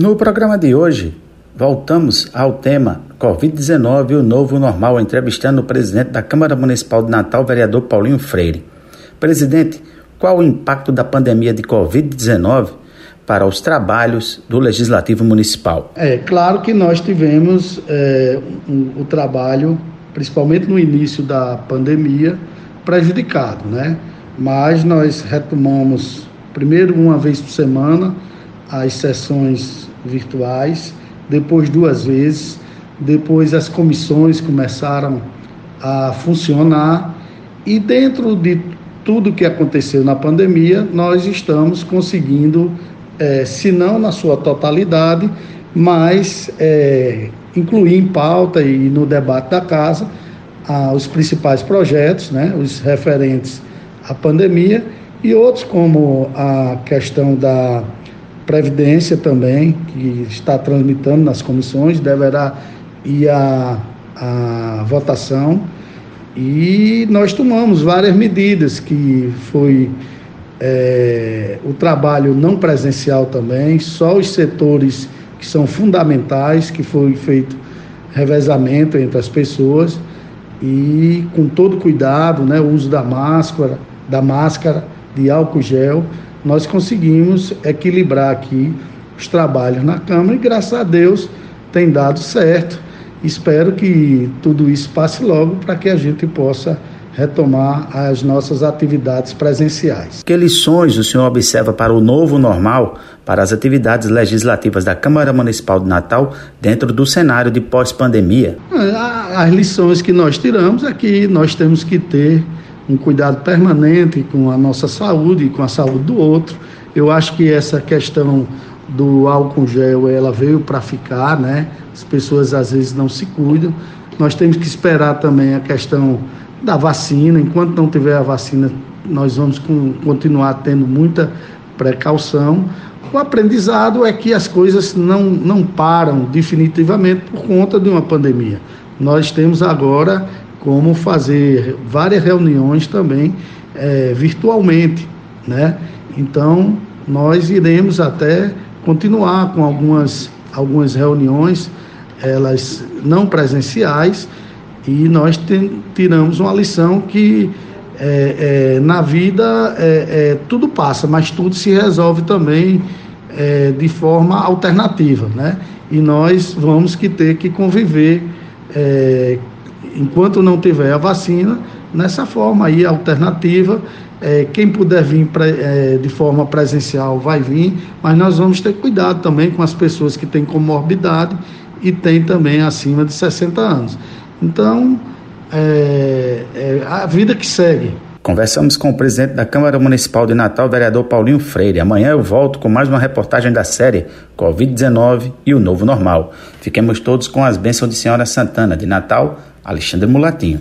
No programa de hoje, voltamos ao tema Covid-19 e o novo normal, entrevistando o presidente da Câmara Municipal de Natal, vereador Paulinho Freire. Presidente, qual o impacto da pandemia de Covid-19 para os trabalhos do Legislativo Municipal? É claro que nós tivemos é, um, o trabalho, principalmente no início da pandemia, prejudicado, né? Mas nós retomamos primeiro uma vez por semana as sessões virtuais, depois duas vezes, depois as comissões começaram a funcionar e dentro de tudo que aconteceu na pandemia, nós estamos conseguindo, é, se não na sua totalidade, mas é, incluir em pauta e no debate da casa os principais projetos, né, os referentes à pandemia e outros como a questão da Previdência também, que está transmitando nas comissões, deverá ir à, à votação. E nós tomamos várias medidas, que foi é, o trabalho não presencial também, só os setores que são fundamentais, que foi feito revezamento entre as pessoas e com todo cuidado, né, o uso da máscara, da máscara, de álcool gel, nós conseguimos equilibrar aqui os trabalhos na Câmara e graças a Deus tem dado certo. Espero que tudo isso passe logo para que a gente possa retomar as nossas atividades presenciais. Que lições o senhor observa para o novo normal para as atividades legislativas da Câmara Municipal de Natal dentro do cenário de pós-pandemia? As lições que nós tiramos é que nós temos que ter um cuidado permanente com a nossa saúde e com a saúde do outro. Eu acho que essa questão do álcool gel, ela veio para ficar, né? As pessoas às vezes não se cuidam. Nós temos que esperar também a questão da vacina. Enquanto não tiver a vacina, nós vamos com, continuar tendo muita precaução. O aprendizado é que as coisas não, não param definitivamente por conta de uma pandemia. Nós temos agora como fazer várias reuniões também é, virtualmente, né? Então, nós iremos até continuar com algumas, algumas reuniões, elas não presenciais, e nós tiramos uma lição que é, é, na vida é, é tudo passa, mas tudo se resolve também é, de forma alternativa, né? E nós vamos que ter que conviver é, enquanto não tiver a vacina, nessa forma aí alternativa. É, quem puder vir pra, é, de forma presencial vai vir, mas nós vamos ter cuidado também com as pessoas que têm comorbidade e têm também acima de 60 anos. Então, é, é a vida que segue. Conversamos com o presidente da Câmara Municipal de Natal, vereador Paulinho Freire. Amanhã eu volto com mais uma reportagem da série Covid-19 e o Novo Normal. Fiquemos todos com as bênçãos de Senhora Santana de Natal, Alexandre Mulatinho.